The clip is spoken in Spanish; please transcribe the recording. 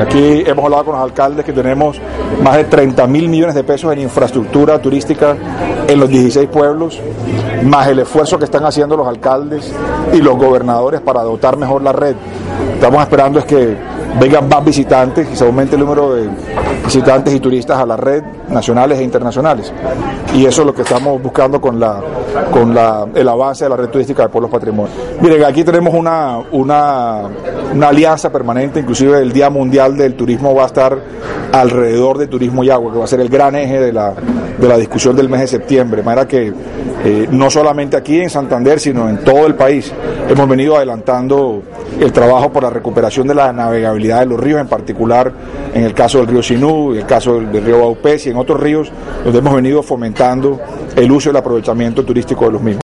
Aquí hemos hablado con los alcaldes que tenemos más de 30 mil millones de pesos en infraestructura turística en los 16 pueblos, más el esfuerzo que están haciendo los alcaldes y los gobernadores para dotar mejor la red. Estamos esperando es que vengan más visitantes y se aumente el número de visitantes y turistas a la red, nacionales e internacionales. Y eso es lo que estamos buscando con, la, con la, el avance de la red turística de Pueblos Patrimonio. Miren, aquí tenemos una, una, una alianza permanente, inclusive el Día Mundial del Turismo va a estar alrededor de turismo y agua, que va a ser el gran eje de la, de la discusión del mes de septiembre. De manera que eh, no solamente aquí en Santander, sino en todo el país hemos venido adelantando el trabajo por la recuperación de la de los ríos, en particular en el caso del río Sinú, en el caso del, del río Baupés y en otros ríos, donde hemos venido fomentando el uso y el aprovechamiento turístico de los mismos.